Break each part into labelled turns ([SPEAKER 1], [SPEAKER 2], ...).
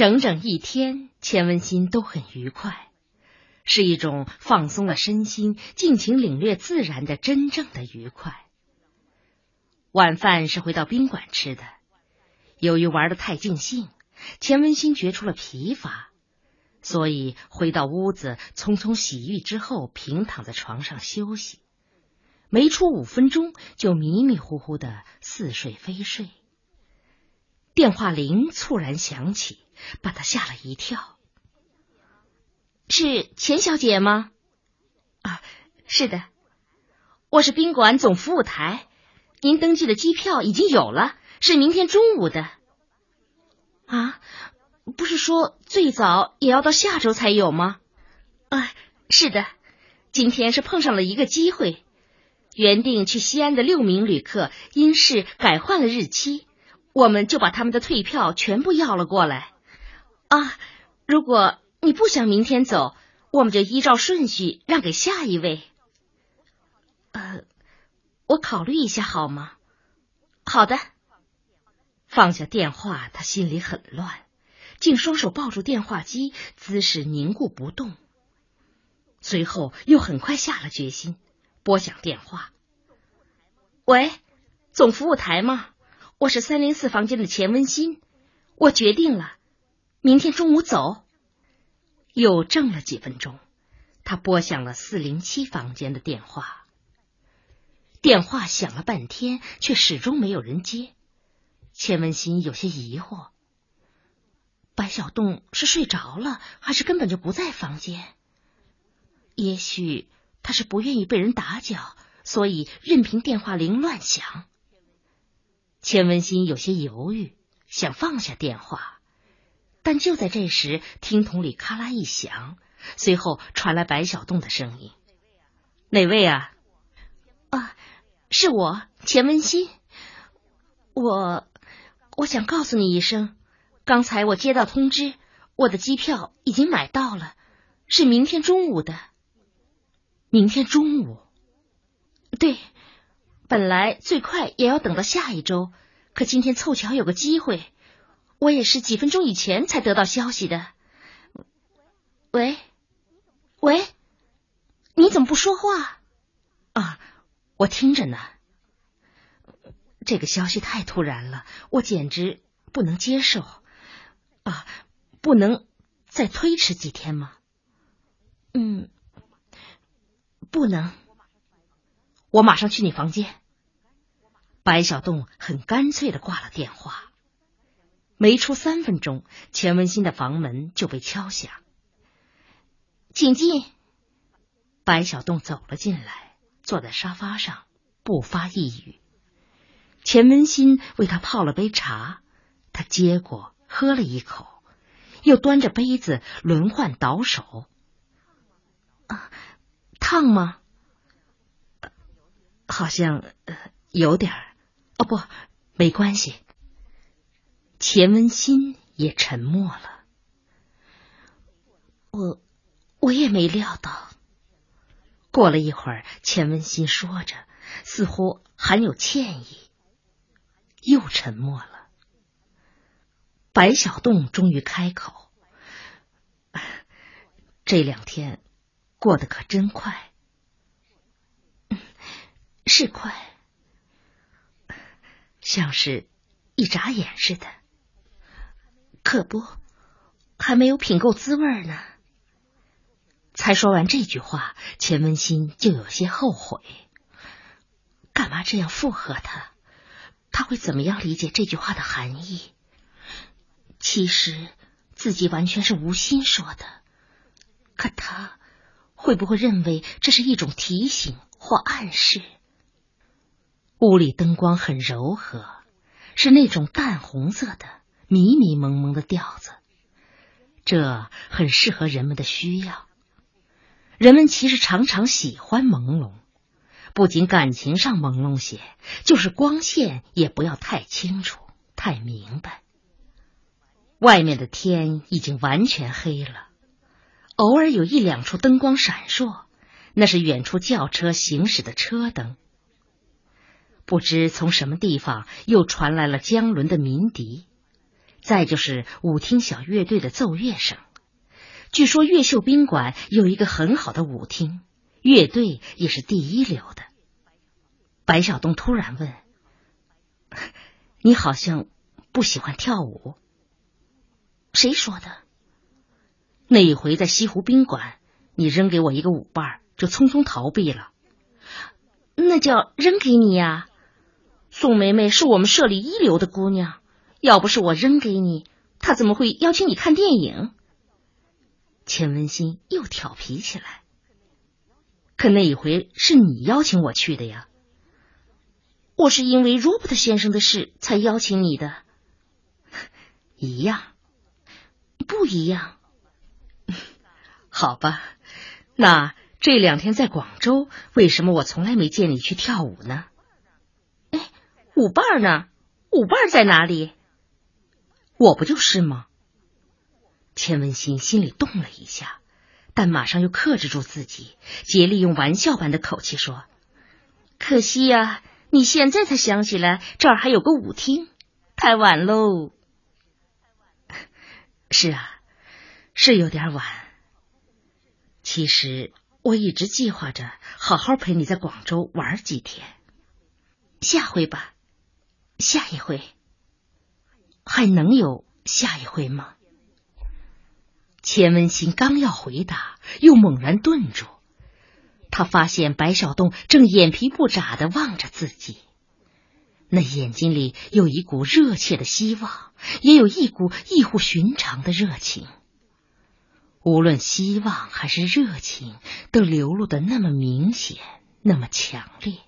[SPEAKER 1] 整整一天，钱文新都很愉快，是一种放松了身心、尽情领略自然的真正的愉快。晚饭是回到宾馆吃的，由于玩的太尽兴，钱文新觉出了疲乏，所以回到屋子，匆匆洗浴之后，平躺在床上休息。没出五分钟，就迷迷糊糊的似睡非睡。电话铃猝然响起。把他吓了一跳。是钱小姐吗？啊，是的，我是宾馆总服务台。您登记的机票已经有了，是明天中午的。啊，不是说最早也要到下周才有吗？啊，是的，今天是碰上了一个机会。原定去西安的六名旅客因事改换了日期，我们就把他们的退票全部要了过来。啊，如果你不想明天走，我们就依照顺序让给下一位。呃，我考虑一下好吗？好的。放下电话，他心里很乱，竟双手抱住电话机，姿势凝固不动。随后又很快下了决心，拨响电话。喂，总服务台吗？我是三零四房间的钱文新，我决定了。明天中午走。又怔了几分钟，他拨响了四零七房间的电话。电话响了半天，却始终没有人接。钱文新有些疑惑：白小栋是睡着了，还是根本就不在房间？也许他是不愿意被人打搅，所以任凭电话铃乱响。钱文新有些犹豫，想放下电话。但就在这时，听筒里咔啦一响，随后传来白小栋的声音：“哪位啊？啊，是我钱文新。我我想告诉你一声，刚才我接到通知，我的机票已经买到了，是明天中午的。明天中午？对，本来最快也要等到下一周，可今天凑巧有个机会。”我也是几分钟以前才得到消息的。喂，喂，你怎么不说话？啊，我听着呢。这个消息太突然了，我简直不能接受。啊，不能再推迟几天吗？嗯，不能。我马上去你房间。白小栋很干脆的挂了电话。没出三分钟，钱文新的房门就被敲响。请进。白小栋走了进来，坐在沙发上，不发一语。钱文新为他泡了杯茶，他接过，喝了一口，又端着杯子轮换倒手。啊，烫吗？好像呃有点儿。哦，不，没关系。钱文新也沉默了。我我也没料到。过了一会儿，钱文新说着，似乎含有歉意，又沉默了。白小栋终于开口：“这两天过得可真快，是快，像是一眨眼似的。”可不，还没有品够滋味呢。才说完这句话，钱文新就有些后悔。干嘛这样附和他？他会怎么样理解这句话的含义？其实自己完全是无心说的，可他会不会认为这是一种提醒或暗示？屋里灯光很柔和，是那种淡红色的。迷迷蒙蒙的调子，这很适合人们的需要。人们其实常常喜欢朦胧，不仅感情上朦胧些，就是光线也不要太清楚、太明白。外面的天已经完全黑了，偶尔有一两处灯光闪烁，那是远处轿车行驶的车灯。不知从什么地方又传来了江伦的鸣笛。再就是舞厅小乐队的奏乐声。据说越秀宾馆有一个很好的舞厅，乐队也是第一流的。白晓东突然问：“你好像不喜欢跳舞？谁说的？那一回在西湖宾馆，你扔给我一个舞伴，就匆匆逃避了。那叫扔给你呀？宋梅梅是我们社里一流的姑娘，要不是我扔给你，她怎么会邀请你看电影？”钱文新又调皮起来。可那一回是你邀请我去的呀。我是因为罗伯特先生的事才邀请你的，一样，不一样。好吧，那这两天在广州，为什么我从来没见你去跳舞呢？舞伴呢？舞伴在哪里？我不就是吗？钱文新心里动了一下，但马上又克制住自己，竭力用玩笑般的口气说：“可惜呀。”你现在才想起来这儿还有个舞厅，太晚喽。是啊，是有点晚。其实我一直计划着好好陪你在广州玩几天。下回吧，下一回，还能有下一回吗？钱文新刚要回答，又猛然顿住。他发现白小栋正眼皮不眨的望着自己，那眼睛里有一股热切的希望，也有一股异乎寻常的热情。无论希望还是热情，都流露的那么明显，那么强烈。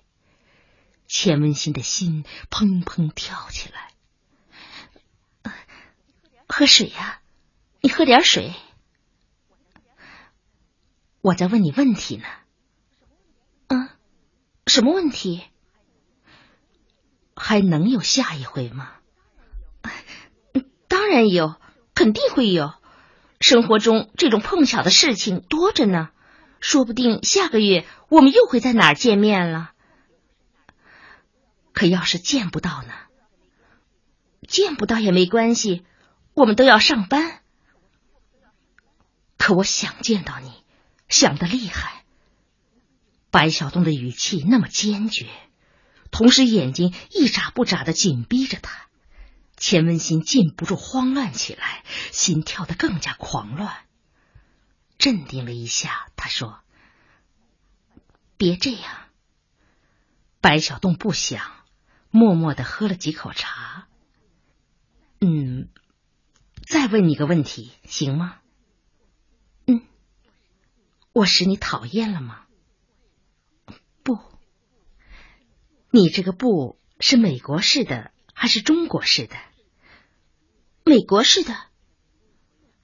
[SPEAKER 1] 钱文新的心砰砰跳起来。喝水呀，你喝点水。我在问你问题呢。什么问题？还能有下一回吗？当然有，肯定会有。生活中这种碰巧的事情多着呢，说不定下个月我们又会在哪儿见面了。可要是见不到呢？见不到也没关系，我们都要上班。可我想见到你，想的厉害。白小东的语气那么坚决，同时眼睛一眨不眨的紧逼着他，钱文新禁不住慌乱起来，心跳得更加狂乱。镇定了一下，他说：“别这样。”白小东不想，默默的喝了几口茶。嗯，再问你个问题，行吗？嗯，我使你讨厌了吗？不，你这个不是美国式的还是中国式的？美国式的。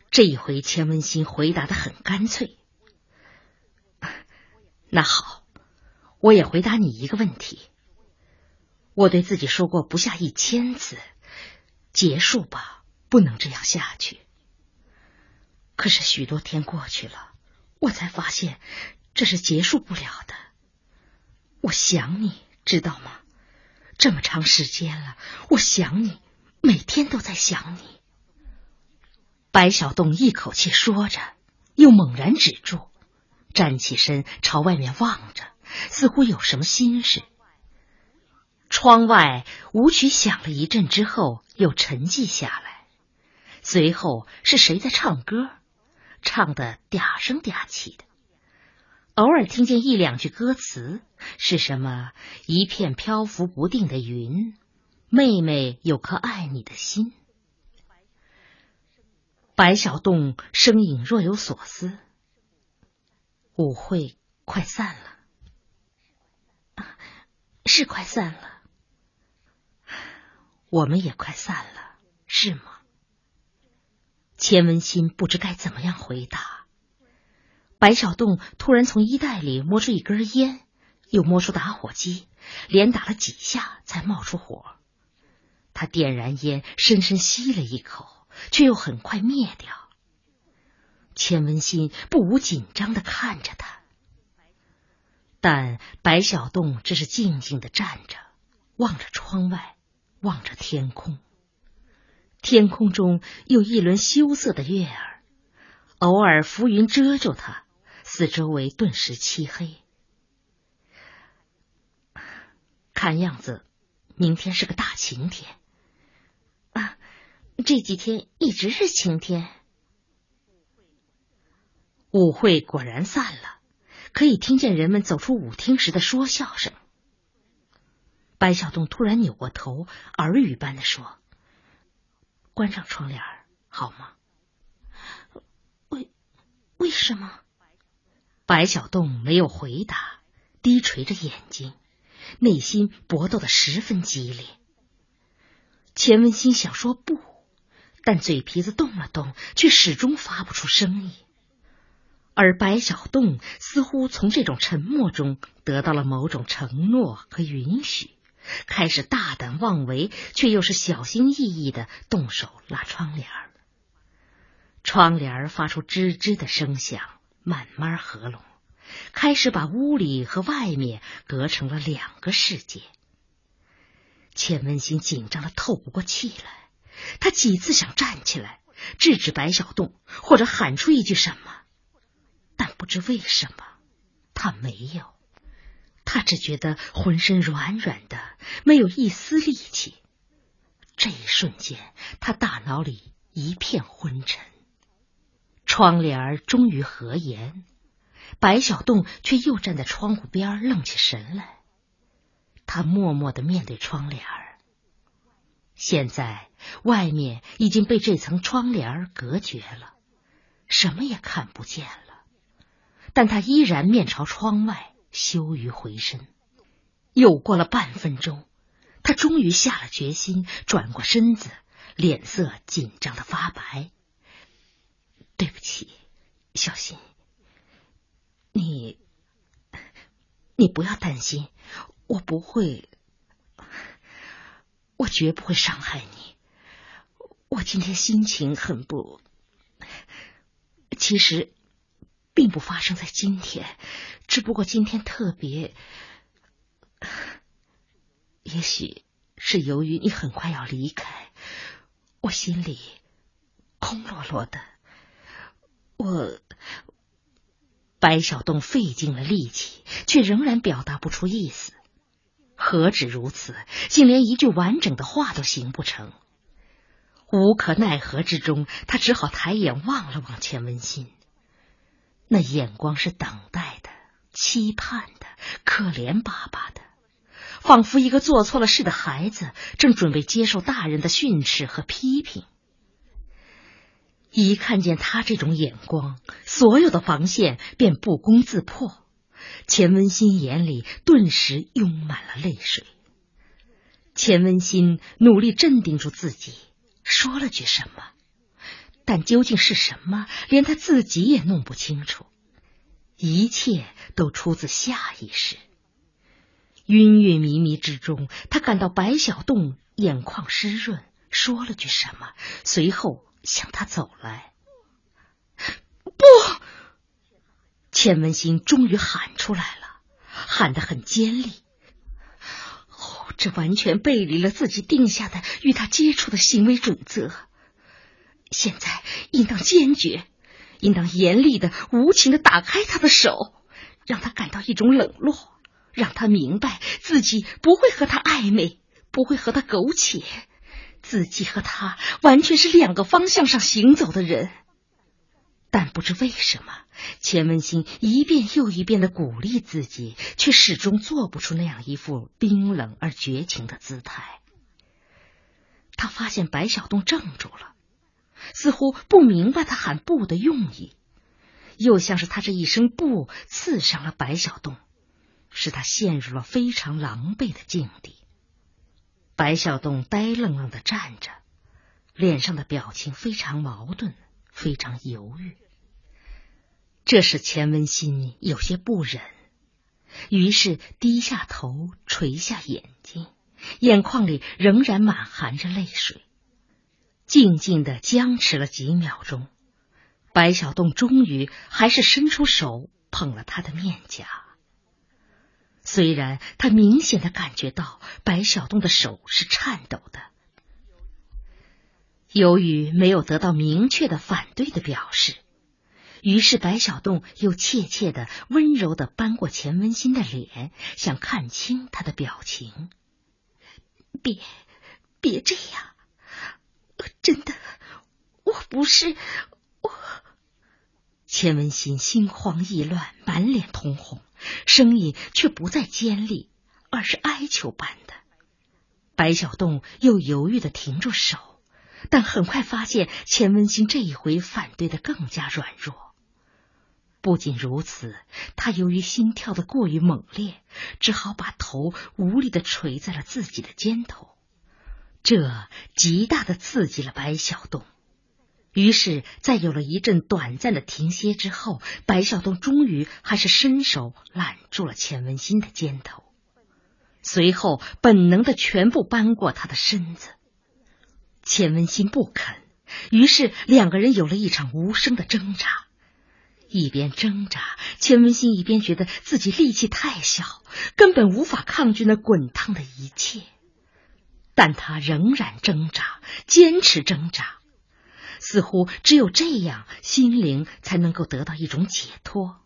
[SPEAKER 1] 这一回，钱文新回答的很干脆。那好，我也回答你一个问题。我对自己说过不下一千次，结束吧，不能这样下去。可是许多天过去了，我才发现这是结束不了的。我想你知道吗？这么长时间了，我想你，每天都在想你。白小洞一口气说着，又猛然止住，站起身朝外面望着，似乎有什么心事。窗外舞曲响了一阵之后，又沉寂下来。随后是谁在唱歌？唱的嗲声嗲气的。偶尔听见一两句歌词，是什么？一片漂浮不定的云，妹妹有颗爱你的心。白小洞声音若有所思。舞会快散了，是快散了，我们也快散了，是吗？钱文新不知该怎么样回答。白小洞突然从衣袋里摸出一根烟，又摸出打火机，连打了几下才冒出火。他点燃烟，深深吸了一口，却又很快灭掉。钱文新不无紧张的看着他，但白小洞只是静静的站着，望着窗外，望着天空。天空中有一轮羞涩的月儿，偶尔浮云遮住它，四周围顿时漆黑。看样子，明天是个大晴天。啊，这几天一直是晴天。舞会果然散了，可以听见人们走出舞厅时的说笑声。白小洞突然扭过头，耳语般的说：“关上窗帘好吗？”“
[SPEAKER 2] 为为什么？”
[SPEAKER 1] 白小洞没有回答，低垂着眼睛，内心搏斗的十分激烈。钱文新想说不，但嘴皮子动了动，却始终发不出声音。而白小洞似乎从这种沉默中得到了某种承诺和允许，开始大胆妄为，却又是小心翼翼的动手拉窗帘儿。窗帘儿发出吱吱的声响，慢慢合拢，开始把屋里和外面隔成了两个世界。钱文新紧张的透不过气来，他几次想站起来制止白小栋，或者喊出一句什么。但不知为什么，他没有。他只觉得浑身软软的，没有一丝力气。这一瞬间，他大脑里一片昏沉。窗帘终于合严，白小洞却又站在窗户边愣起神来。他默默的面对窗帘现在外面已经被这层窗帘隔绝了，什么也看不见了。但他依然面朝窗外，羞于回身。又过了半分钟，他终于下了决心，转过身子，脸色紧张的发白。对不起，小新，你，你不要担心，我不会，我绝不会伤害你。我今天心情很不，其实。并不发生在今天，只不过今天特别，也许是由于你很快要离开，我心里空落落的。我白小洞费尽了力气，却仍然表达不出意思。何止如此，竟连一句完整的话都行不成。无可奈何之中，他只好抬眼望了望钱文新。那眼光是等待的、期盼的、可怜巴巴的，仿佛一个做错了事的孩子正准备接受大人的训斥和批评。一看见他这种眼光，所有的防线便不攻自破。钱文新眼里顿时涌满了泪水。钱文新努力镇定住自己，说了句什么。但究竟是什么，连他自己也弄不清楚。一切都出自下意识。晕晕迷迷之中，他感到白小洞眼眶湿润，说了句什么，随后向他走来。不，钱文新终于喊出来了，喊得很尖利。哦，这完全背离了自己定下的与他接触的行为准则。现在应当坚决，应当严厉的、无情的打开他的手，让他感到一种冷落，让他明白自己不会和他暧昧，不会和他苟且，自己和他完全是两个方向上行走的人。但不知为什么，钱文新一遍又一遍的鼓励自己，却始终做不出那样一副冰冷而绝情的姿态。他发现白小东怔住了。似乎不明白他喊“不”的用意，又像是他这一声“不”刺伤了白小洞，使他陷入了非常狼狈的境地。白小洞呆愣愣的站着，脸上的表情非常矛盾，非常犹豫。这使钱文新有些不忍，于是低下头，垂下眼睛，眼眶里仍然满含着泪水。静静的僵持了几秒钟，白小栋终于还是伸出手捧了他的面颊。虽然他明显的感觉到白小栋的手是颤抖的，由于没有得到明确的反对的表示，于是白小栋又怯怯的、温柔的扳过钱文新的脸，想看清他的表情。
[SPEAKER 2] 别，别这样！真的，我不是我。
[SPEAKER 1] 钱文新心慌意乱，满脸通红，声音却不再尖利，而是哀求般的。白小栋又犹豫的停住手。但很快发现，钱文新这一回反对的更加软弱。不仅如此，他由于心跳的过于猛烈，只好把头无力的垂在了自己的肩头，这极大的刺激了白小洞。于是，在有了一阵短暂的停歇之后，白小洞终于还是伸手揽住了钱文新的肩头，随后本能的全部扳过他的身子。钱文新不肯，于是两个人有了一场无声的挣扎。一边挣扎，钱文新一边觉得自己力气太小，根本无法抗拒那滚烫的一切。但他仍然挣扎，坚持挣扎，似乎只有这样，心灵才能够得到一种解脱。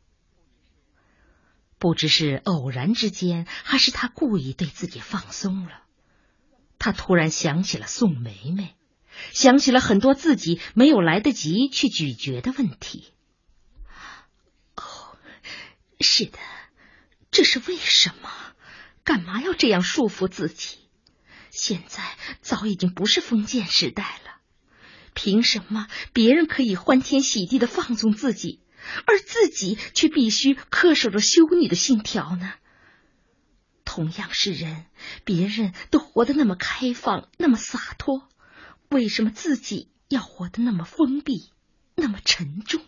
[SPEAKER 1] 不知是偶然之间，还是他故意对自己放松了。他突然想起了宋梅梅，想起了很多自己没有来得及去咀嚼的问题。
[SPEAKER 2] 哦，是的，这是为什么？干嘛要这样束缚自己？现在早已经不是封建时代了，凭什么别人可以欢天喜地的放纵自己，而自己却必须恪守着修女的信条呢？同样是人，别人都活得那么开放，那么洒脱，为什么自己要活得那么封闭，那么沉重？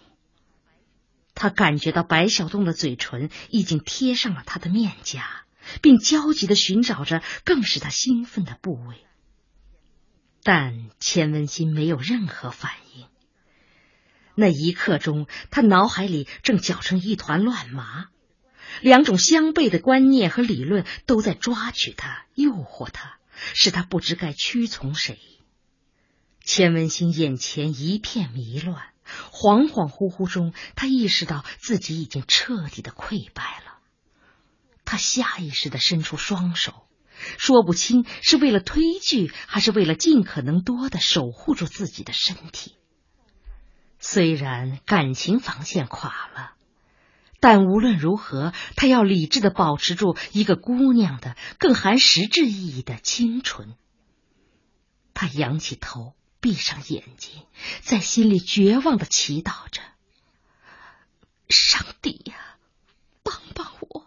[SPEAKER 1] 他感觉到白小洞的嘴唇已经贴上了他的面颊，并焦急的寻找着更使他兴奋的部位，但钱文新没有任何反应。那一刻钟，他脑海里正搅成一团乱麻。两种相悖的观念和理论都在抓取他、诱惑他，使他不知该屈从谁。钱文新眼前一片迷乱，恍恍惚惚中，他意识到自己已经彻底的溃败了。他下意识的伸出双手，说不清是为了推拒，还是为了尽可能多的守护住自己的身体。虽然感情防线垮了。但无论如何，他要理智的保持住一个姑娘的更含实质意义的清纯。他仰起头，闭上眼睛，在心里绝望的祈祷着：“
[SPEAKER 2] 上帝呀，帮帮我！”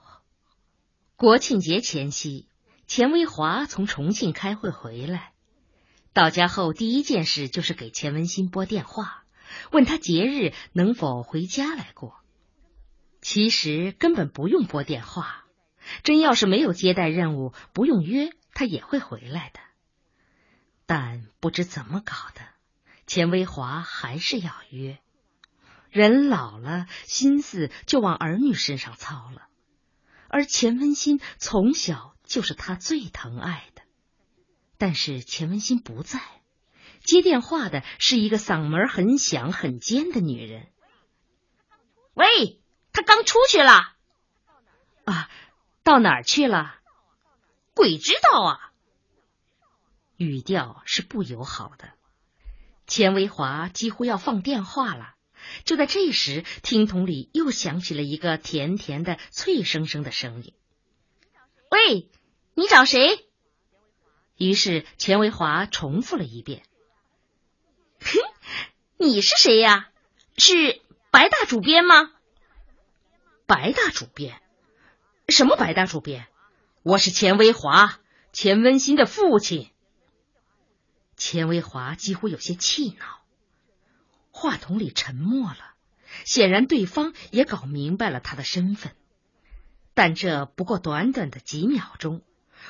[SPEAKER 1] 国庆节前夕，钱维华从重庆开会回来，到家后第一件事就是给钱文新拨电话，问他节日能否回家来过。其实根本不用拨电话，真要是没有接待任务，不用约，他也会回来的。但不知怎么搞的，钱维华还是要约。人老了，心思就往儿女身上操了，而钱文新从小就是他最疼爱的。但是钱文新不在，接电话的是一个嗓门很响、很尖的女人。
[SPEAKER 3] 喂。他刚出去了，
[SPEAKER 1] 啊，到哪儿去了？
[SPEAKER 3] 鬼知道啊！
[SPEAKER 1] 语调是不友好的。钱维华几乎要放电话了。就在这时，听筒里又响起了一个甜甜的、脆生生的声音：“
[SPEAKER 3] 喂，你找谁？”
[SPEAKER 1] 于是钱维华重复了一遍：“，
[SPEAKER 3] 你是谁呀？是白大主编吗？”
[SPEAKER 1] 白大主编，什么白大主编？我是钱维华，钱温馨的父亲。钱维华几乎有些气恼，话筒里沉默了，显然对方也搞明白了他的身份。但这不过短短的几秒钟，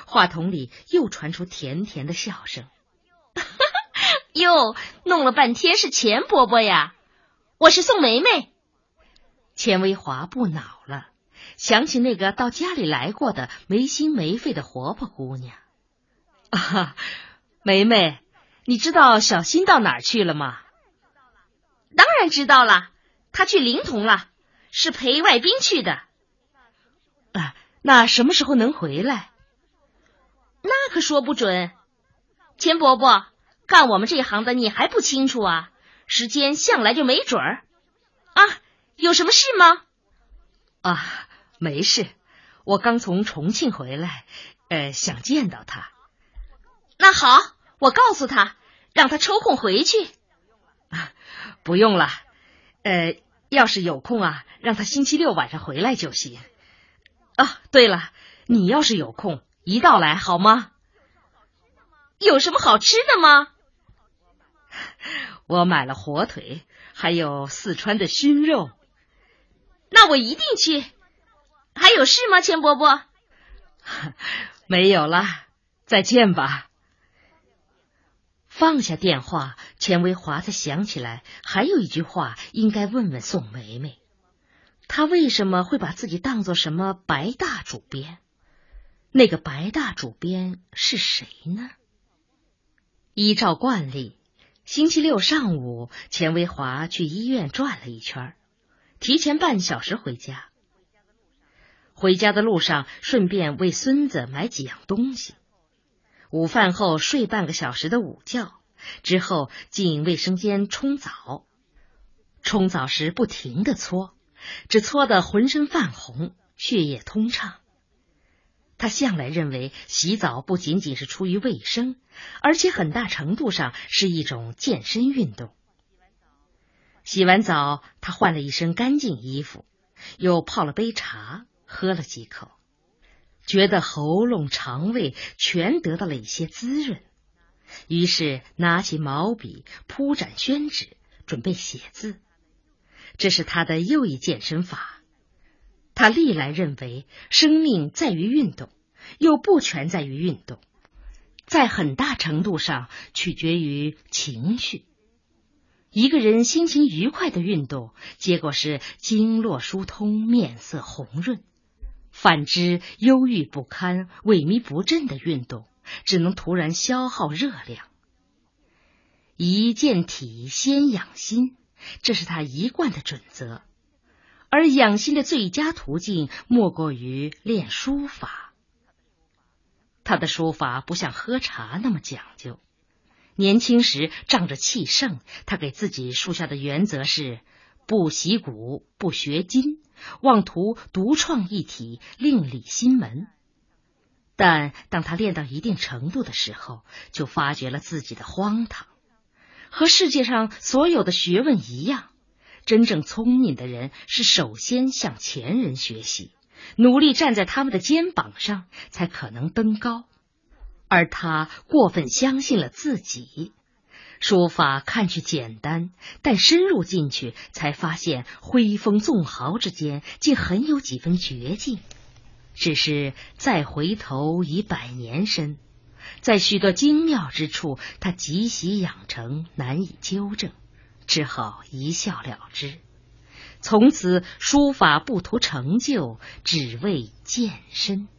[SPEAKER 1] 话筒里又传出甜甜的笑声。
[SPEAKER 3] 哟，弄了半天是钱伯伯呀！我是宋梅梅。
[SPEAKER 1] 钱维华不恼了，想起那个到家里来过的没心没肺的活泼姑娘。啊，梅梅，
[SPEAKER 2] 你知道小新到哪儿去了吗？
[SPEAKER 3] 当然知道了，他去临潼了，是陪外宾去的。
[SPEAKER 2] 啊，那什么时候能回来？
[SPEAKER 3] 那可说不准。钱伯伯，干我们这行的，你还不清楚啊？时间向来就没准儿。啊，有什么事吗？
[SPEAKER 2] 啊，没事，我刚从重庆回来，呃，想见到他。
[SPEAKER 3] 那好，我告诉他，让他抽空回去。
[SPEAKER 2] 啊，不用了，呃，要是有空啊，让他星期六晚上回来就行。啊，对了，你要是有空，一道来好吗？
[SPEAKER 3] 有什么好吃的吗？
[SPEAKER 2] 我买了火腿，还有四川的熏肉。
[SPEAKER 3] 那我一定去。还有事吗，钱伯伯？
[SPEAKER 2] 没有了，再见吧。放下电话，钱维华才想起来，还有一句话应该问问宋梅梅：他为什么会把自己当做什么白大主编？那个白大主编是谁呢？依照惯例，星期六上午，钱维华去医院转了一圈，提前半小时回家。回家的路上，顺便为孙子买几样东西。午饭后睡半个小时的午觉，之后进卫生间冲澡。冲澡时不停的搓，只搓得浑身泛红，血液通畅。他向来认为洗澡不仅仅是出于卫生，而且很大程度上是一种健身运动。洗完澡，他换了一身干净衣服，又泡了杯茶，喝了几口。觉得喉咙、肠胃全得到了一些滋润，于是拿起毛笔铺展宣纸，准备写字。这是他的又一健身法。他历来认为，生命在于运动，又不全在于运动，在很大程度上取决于情绪。一个人心情愉快的运动，结果是经络疏通，面色红润。反之，忧郁不堪、萎靡不振的运动，只能突然消耗热量。一健体先养心，这是他一贯的准则。而养心的最佳途径，莫过于练书法。他的书法不像喝茶那么讲究。年轻时仗着气盛，他给自己树下的原则是：不习古，不学今。妄图独创一体，另立新门。但当他练到一定程度的时候，就发觉了自己的荒唐。和世界上所有的学问一样，真正聪明的人是首先向前人学习，努力站在他们的肩膀上，才可能登高。而他过分相信了自己。书法看去简单，但深入进去，才发现挥风纵豪之间，竟很有几分绝境。只是再回头已百年身，在许多精妙之处，他极喜养成，难以纠正，只好一笑了之。从此，书法不图成就，只为健身。